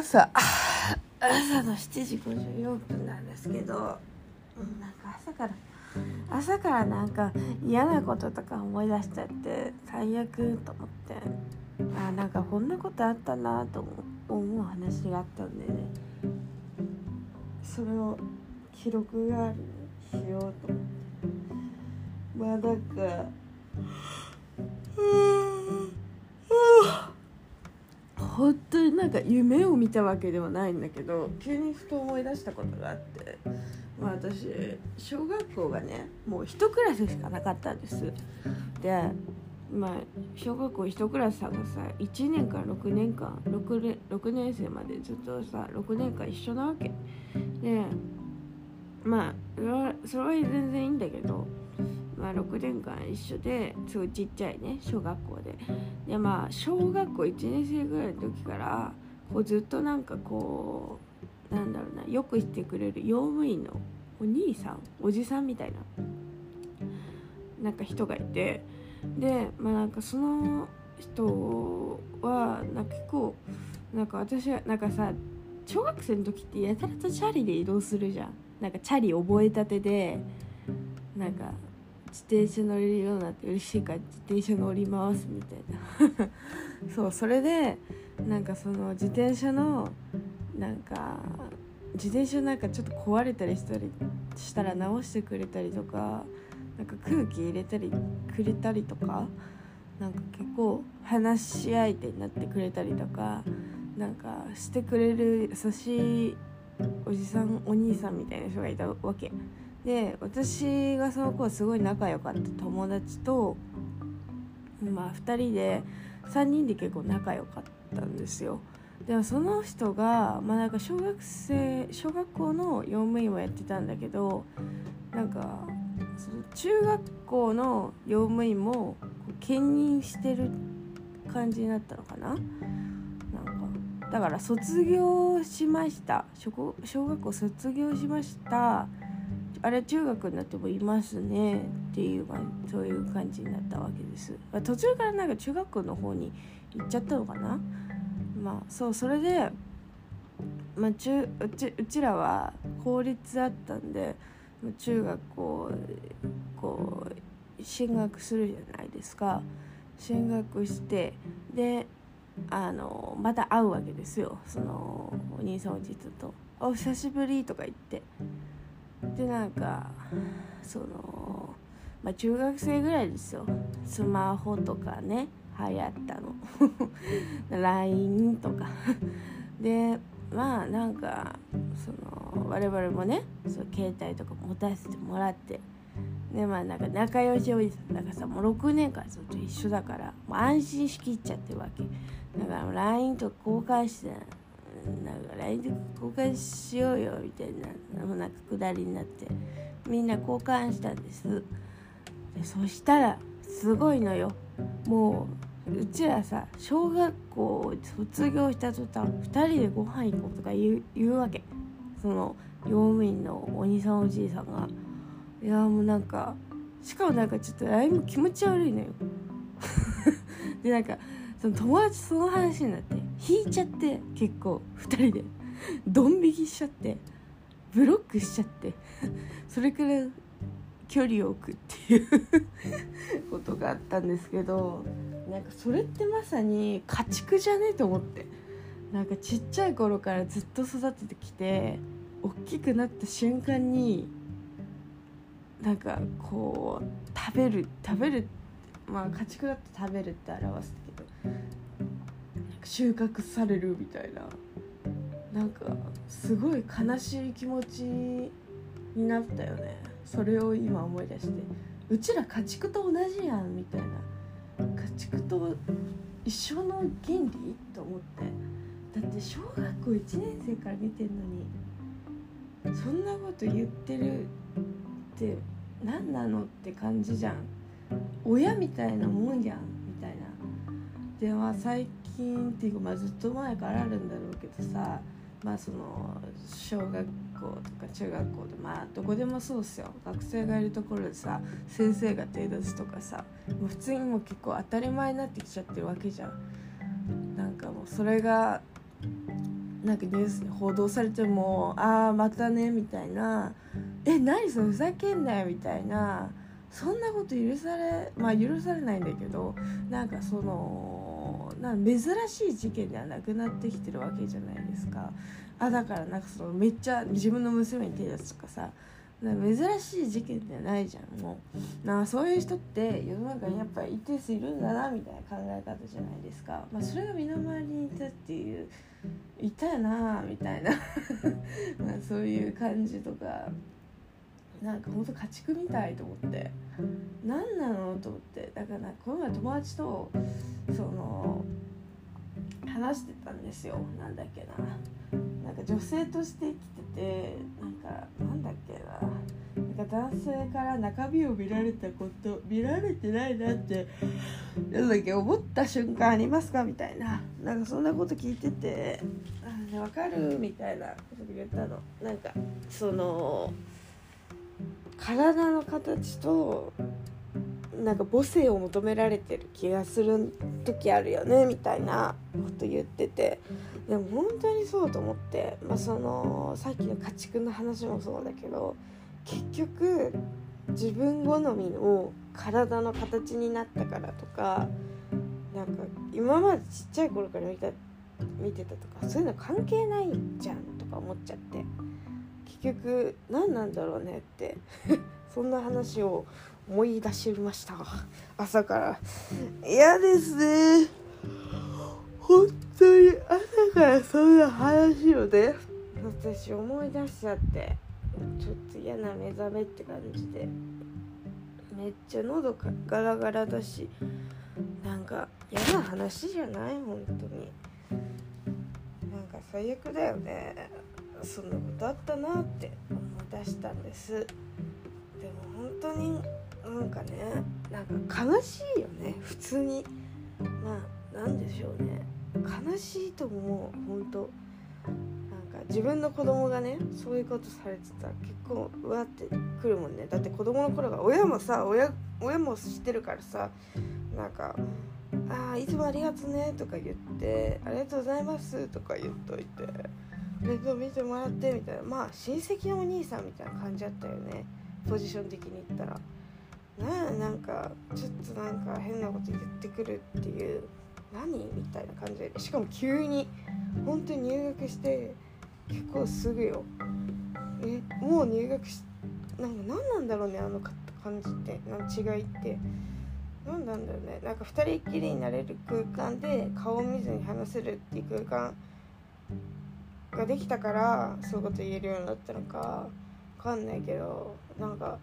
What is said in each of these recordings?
朝朝の7時54分なんですけどなんか朝から朝からなんか嫌なこととか思い出しちゃって最悪と思ってあなんかこんなことあったなと思う話があったんでね。それを記録があるしようと思って。まあなんか本当になんか夢を見たわけではないんだけど急にふと思い出したことがあってまあ私小学校がねもう1クラスしかなかったんです。でまあ小学校1クラスさんがさ1年から6年間 6, 6年生までずっとさ6年間一緒なわけ。でまあそれは全然いいんだけどまあ、6年間一緒ですごいちっちゃいね小学校で。でまあ小学校1年生ぐらいの時からこうずっとなんかこうなんだろうなよくしてくれる用務員のお兄さんおじさんみたいななんか人がいて。でまあなんかその人はなんか結構なんか私はなんかさ小学生の時ってやたらとチャリで移動するじゃん。なんかチャリ覚えたてでなんか自転車乗れるようになって嬉しいから自転車乗りますみたいな。そうそれでなんかその自転車のなんか自転車なんかちょっと壊れたりしたりしたら直してくれたりとかなんか空気入れたりくれたりとかなんか結構話し相手になってくれたりとかなんかしてくれる優しいおじさんお兄さんみたいな人がいたわけで私がその子はすごい仲良かった友達とまあ2人で3人で結構仲良かったんですよ。でもその人がまあなんか小学生小学校の用務員をやってたんだけどなんかその中学校の用務員も兼任してる感じになったのかな？なんかだから卒業しました。小学校卒業しました。あれ中学になってもいますね。っていうそういう感じになったわけです。あ途中からなんか中学校の方に行っちゃったのかな。まあそうそれで、まあ、中うちうちらは公立だったんで中学校こう進学するじゃないですか。進学してであのまた会うわけですよ。そのお兄さんおじいちゃんと「お久しぶり」とか言って。でなんかそのまあ中学生ぐらいですよ。スマホとかね流行ったの。LINE とか。でまあなんかその我々もねそう携帯とか持たせてもらって。でまあなんか仲良しおじさん。だからさもう6年間ずっと一緒だからもう安心しきっちゃってるわけ。だから LINE と交換してなんか LINE で交換しようよみたいななんかくだりになってみんな交換したんです。でそしたらすごいのよ。もううちらさ小学校卒業した途端2人でご飯行こうとか言う言うわけ。その用務員のお兄さんおじいさんが。いやもうなんかしかもなんかちょっと LINE も気持ち悪いのよ。でなんかその友達その話になって引いちゃって結構2人で。ドン引きしちゃってブロックしちゃってそれから距離を置くっていうことがあったんですけどなんかそれってまさに家畜じゃねえと思って。なんかちっちゃい頃からずっと育ててきて大きくなった瞬間になんかこう食べる食べるまあ家畜だと食べるって表すけど収穫されるみたいな。なんかすごい悲しい気持ちになったよね。それを今思い出して。うちら家畜と同じやんみたいな。家畜と一緒の原理と思って。だって小学校1年生から見てんのにそんなこと言ってるって何なのって感じじゃん。親みたいなもんやん。みたいなでは最近っていうか、まあ、ずっと前からあるんだろうけどさまあその小学校とか中学校でまあどこでもそうっすよ。学生がいるところでさ先生が手出すとかさもう普通にもう結構当たり前になってきちゃってるわけじゃん。なんかもうそれがなんかニュースに報道されてもああまたねみたいな。え何それふざけんなよみたいな。そんなこと許されまあ許されないんだけどなんかそのな珍しい事件ではなくなってきてるわけじゃないですか。あだからなんかそのめっちゃ自分の娘に手出すとかさ。珍しい事件じゃないじゃんもう。なそういう人って世の中にやっぱり一定数いるんだなみたいな考え方じゃないですか、まあ、それが身の回りにいたっていういたよなみたいな。まそういう感じとか。なんかほんと家畜みたいと思って何なのと思ってだからこの前友達とその話してたんですよ。なんだっけな。なんか女性として生きててなんかなんだっけな。なんか男性から中身を見られたこと見られてないなってなんだっけ思った瞬間ありますか？みたいな。なんかそんなこと聞いてて「あ分かる?」みたいなこと言ったの。なんかその体の形となんか母性を求められてる気がする時あるよねみたいなこと言ってて。でも本当にそうと思って、まあ、そのさっきの家畜の話もそうだけど結局自分好みの体の形になったからとかなんか今までちっちゃい頃から見た見てたとかそういうの関係ないじゃんとか思っちゃって。結局何なんだろうねって そんな話を思い出しました。朝から。嫌ですね。本当に朝からそんな話をね。私思い出しちゃってちょっと嫌な目覚めって感じで。めっちゃ喉ガラガラだしなんか嫌な話じゃない？本当に。なんか最悪だよね。そんなことあったなって思い出したんです。でも本当になんかねなんか悲しいよね。普通に。まあなんでしょうね。悲しいと思う本当。なんか自分の子供がねそういうことされてたら結構うわってくるもんね。だって子供の頃が親もさ親親も知ってるからさなんか「あいつもありがとね」とか言って「ありがとうございます」とか言っといて。面倒見てもらってみたいなまあ親戚のお兄さんみたいな感じだったよね。ポジション的に言ったら。ななんかちょっとなんか変なこと言ってくるっていう何みたいな感じで。しかも急に本当に入学して結構すぐよ。えもう入学しなんか何なんだろうねあの感じって。な違いって。何なんだろうね。なんか2人っきりになれる空間で顔を見ずに話せるっていう空間。ができたからそういうこと言えるようになったのか分かんないけどなんか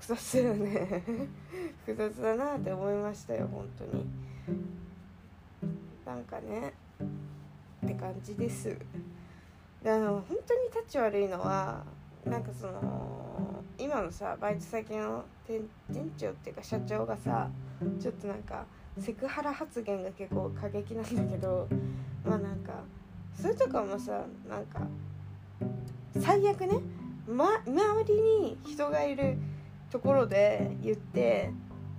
複雑だよね。複雑だなって思いましたよ本当に。なんかねって感じです。であの本当にタッチ悪いのはなんかその今のさバイト先の店店長っていうか社長がさちょっとなんかセクハラ発言が結構過激なんだけどまあなんかそれとかもさなんか最悪ね、ま、周りに人がいるところで言って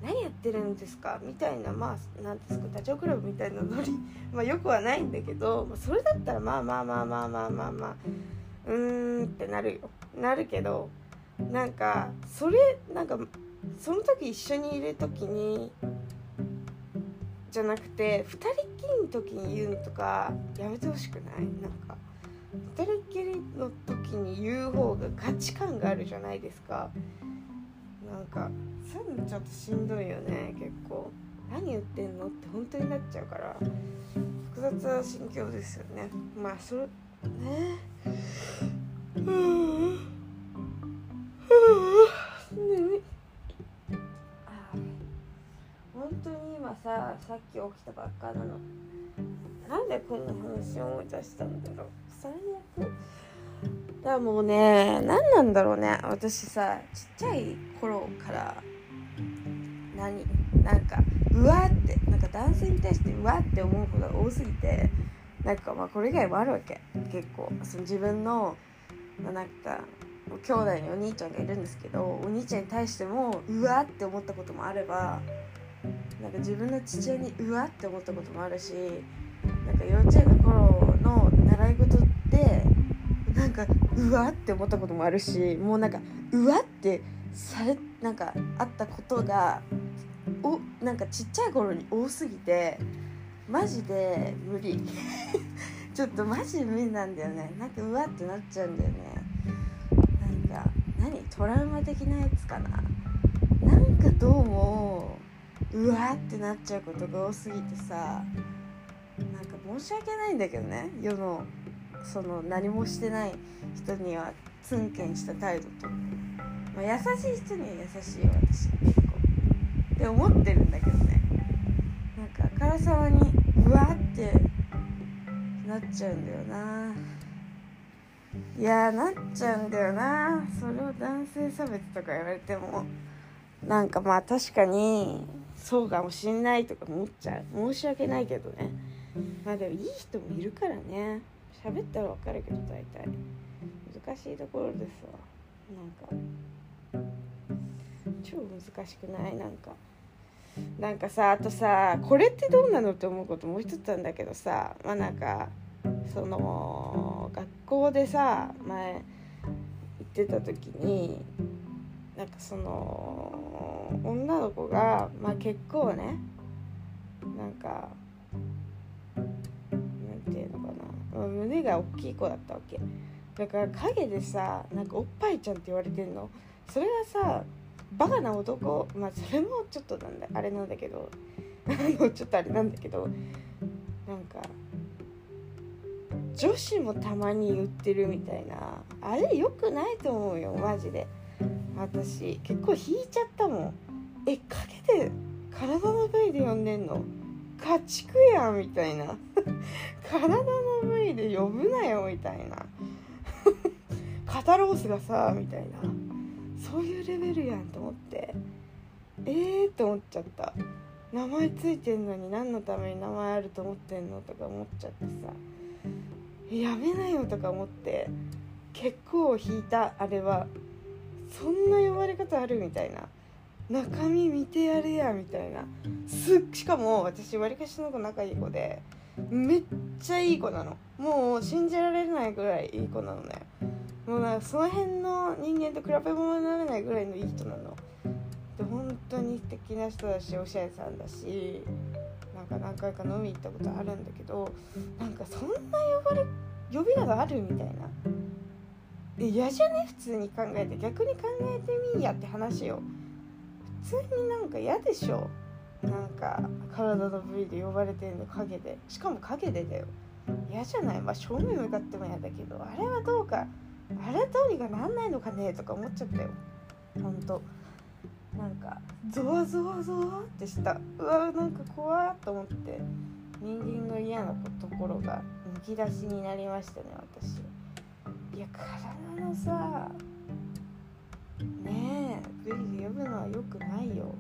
何やってるんですかみたいなまあ何ですかダチョウ倶楽部みたいなノリ まあよくはないんだけど、まあ、それだったらまあまあまあまあまあまあまあうーんってなるよ。なるけどなんかそれなんかその時一緒にいる時にじゃなくて2人っきりの時に言うのとかやめてほしくない？なんか2人っきりの時に言う方が価値観があるじゃないですか。なんかそういうのちょっとしんどいよね結構。何言ってんのって本当になっちゃうから。複雑な心境ですよね。まあそれね。うん今ささっき起きたばっかなの。なんでこんな話を思い出したんだろう。最悪。だからもうね何なんだろうね。私さちっちゃい頃から何なんかうわってなんか男性に対してうわって思うことが多すぎてなんかまあこれ以外もあるわけ。結構。その自分の、まあ、なんか兄弟にお兄ちゃんがいるんですけどお兄ちゃんに対してもうわって思ったこともあればなんか自分の父親にうわって思ったこともあるしなんか幼稚園の頃の習い事ってなんかうわって思ったこともあるしもうなんかうわってされなんかあったことがおなんかちっちゃい頃に多すぎてマジで無理。ちょっとマジ無理なんだよね。なんかうわってなっちゃうんだよね。なんか何？トラウマ的なやつかな。なんかどうもうわってなっちゃうことが多すぎてさなんか申し訳ないんだけどね。世のその何もしてない人にはツンケンした態度と、まあ、優しい人には優しいよ私結構。って思ってるんだけどね。なんかあからさまにうわってなっちゃうんだよな。いやなっちゃうんだよな。それを男性差別とか言われても。なんかまあ確かにそうかもしんないとか思っちゃう。申し訳ないけどね。まあでもいい人もいるからね。喋ったら分かるけど大体。難しいところですわ。なんか。超難しくない？なんか。なんかさあとさこれってどうなのって思うこともう一つなんだけどさ。まあなんかその学校でさ前行ってた時になんかその女の子が、まあ、結構ねなんかなんていうのかな、まあ、胸が大きい子だったわけ。だから陰でさなんかおっぱいちゃんって言われてんの。それがさバカな男。まあそれもちょっとなんだあれなんだけど。ちょっとあれなんだけど。なんか女子もたまに言ってるみたいな。あれ良くないと思うよマジで。私結構引いちゃったもん。え陰で体の部位で呼んでんの？家畜やんみたいな。体の部位で呼ぶなよみたいな。肩ロースがさみたいな。そういうレベルやんと思って。えーって思っちゃった。名前ついてんのに何のために名前あると思ってんのとか思っちゃってさ。やめなよとか思って結構引いたあれは。そんな呼ばれ方あるみたいな。中身見てやれやみたいな。すしかも私わりかしの子仲いい子でめっちゃいい子なの。もう信じられないぐらいいい子なのね。もうなんかその辺の人間と比べ物にならないぐらいのいい人なの。で本当に素敵な人だしおしゃれさんだしなんか何回か飲み行ったことあるんだけどなんかそんな呼ばれ呼び方あるみたいな。嫌じゃね？普通に考えて。逆に考えてみいやって話よ普通になんか嫌でしょ。なんか体の部位で呼ばれてんの影で。しかも影でだよ。嫌じゃない？まあ正面向かっても嫌だけど。あれはどうか。あれどうにかなんないのかねとか思っちゃったよ。ほんと。なんかゾワゾワゾワってした。うわなんか怖っと思って。人間の嫌なところがむき出しになりましたね私。いや体のさねえグリで呼ぶのはよくないよ。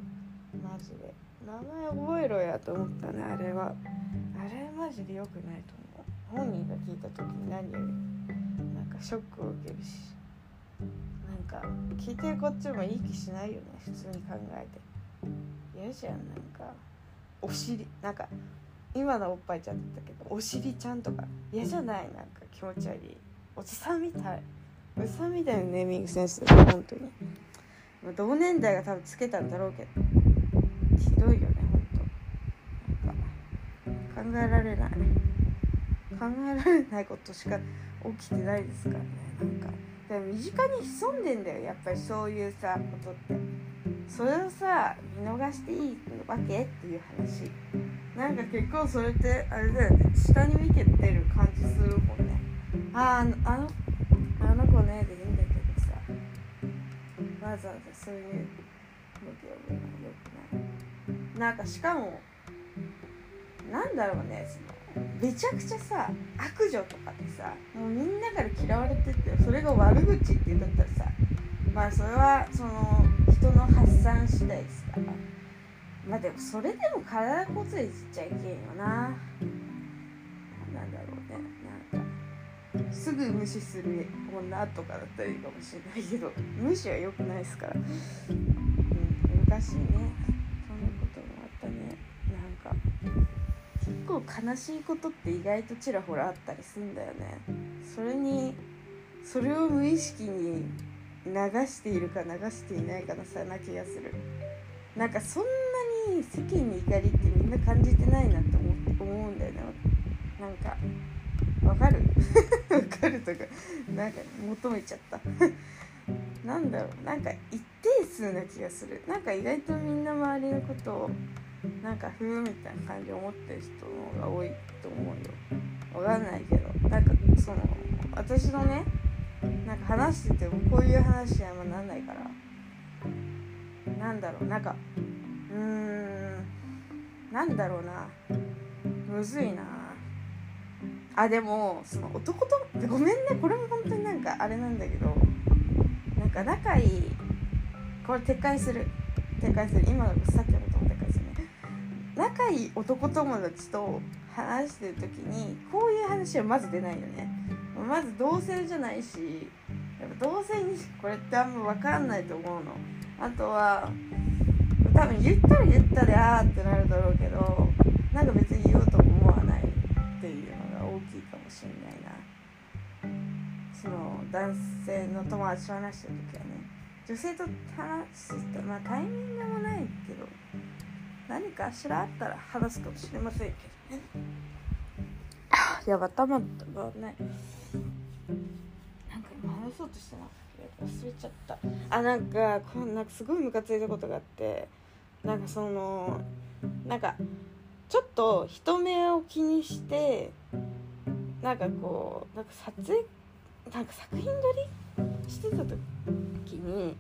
マジで。名前覚えろやと思ったねあれは。あれマジでよくないと思う。本人が聞いた時に何より。なんかショックを受けるし。なんか聞いてるこっちもいい気しないよね普通に考えて。嫌じゃんなんか。お尻なんか今のおっぱいちゃんだったけどお尻ちゃんとか嫌じゃない？なんか気持ち悪い。おじさんみたい。おじさんみたいなネーミングセンスだよ本当に。同年代が多分つけたんだろうけど。ひどいよね本当。なんか考えられない。考えられないことしか起きてないですからねなんか。でも身近に潜んでんだよやっぱりそういうさことって。それをさ見逃していいわけっていう話。なんか結構それってあれだよね下に見ててる感じするもんああのあのあの子ねでいいんだけどさわざわざそういうので呼ぶのよくない。なんかしかもなんだろうねそのめちゃくちゃさ悪女とかでさもうみんなから嫌われててそれが悪口って言うんだったらさまあそれはその人の発散次第ですか。らまあでもそれでも体こついちゃいけんよな。すぐ無視する女とかだったらいいかもしれないけど無視は良くないですから、うん、昔ね。そんなこともあったね。なんか結構悲しいことって意外とちらほらあったりするんだよね。それにそれを無意識に流しているか流していないかの差な気がする。なんかそんなに世間に怒りってみんな感じてないなって思思うんだよね。なんかわかる？わかるとかなんか求めちゃった。なんだろうなんか一定数な気がする。なんか意外とみんな周りのことをなんかふうみたいな感じで思ってる人の方が多いと思うよ。わかんないけど。なんかその私のねなんか話しててもこういう話にはなんないから。なんだろうなんかうーんなんだろうな。むずいな。あでもその男とごめんねこれも本当になんかあれなんだけどなんか仲いいこれ撤回する撤回する今のさっきのことも撤回するね。仲いい男友達と話してる時にこういう話はまず出ないよね。まず同性じゃないしやっぱ同性にこれってあんま分かんないと思うの。あとは多分言ったら言ったであーってなるだろうけどなんか別に言おうと思わないっていうの大きいかもしれないな。その男性の友達と話してる時はね女性と話してまあタイミングもないけど何かしらあったら話すかもしれませんけどね。やばたまった。ばないなんか今話そうとしたな忘れちゃった。あなんかこんなすごいムカついたことがあってなんかそのなんかちょっと人目を気にしてなんかこうなんか撮影なんか作品撮りしてた時に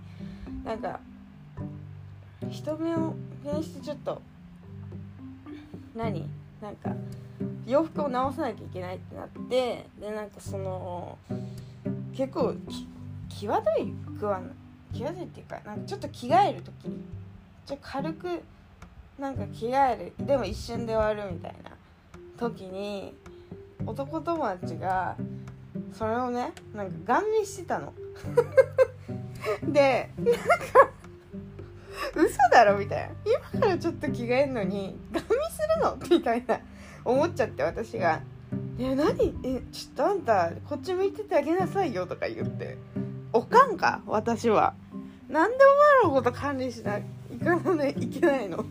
なんか人目を気にしてちょっと何？なんか洋服を直さなきゃいけないってなってでなんかその結構際どい服は際どいっていうかなんかちょっと着替える時にちょっと軽くなんか着替えるでも一瞬で終わるみたいな時に男友達がそれをねなんかガン見してたの。でなんか嘘だろみたいな。今からちょっと着替えるのにガン見するの？みたいな思っちゃって私が「え何？えちょっとあんたこっち向いててあげなさいよ」とか言って。おかんか私は。なんでお前のこと管理しないかないけないの？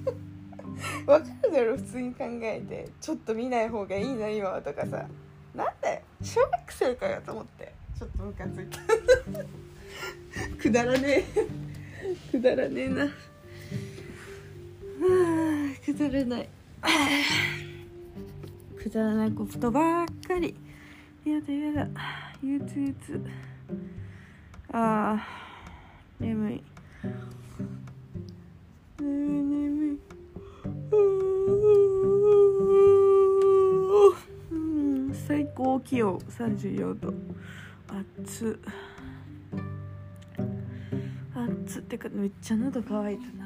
わかるだろ普通に考えて。ちょっと見ない方がいいな今はとかさ。なんで小学生かよと思って。ちょっとムカついた。くだらねえ。くだらねえな。は あくだらない。くだらないことばっかり。やだやだ。ゆつゆつああ眠い。気温34度。暑暑っ。てかめっちゃ喉乾いたな。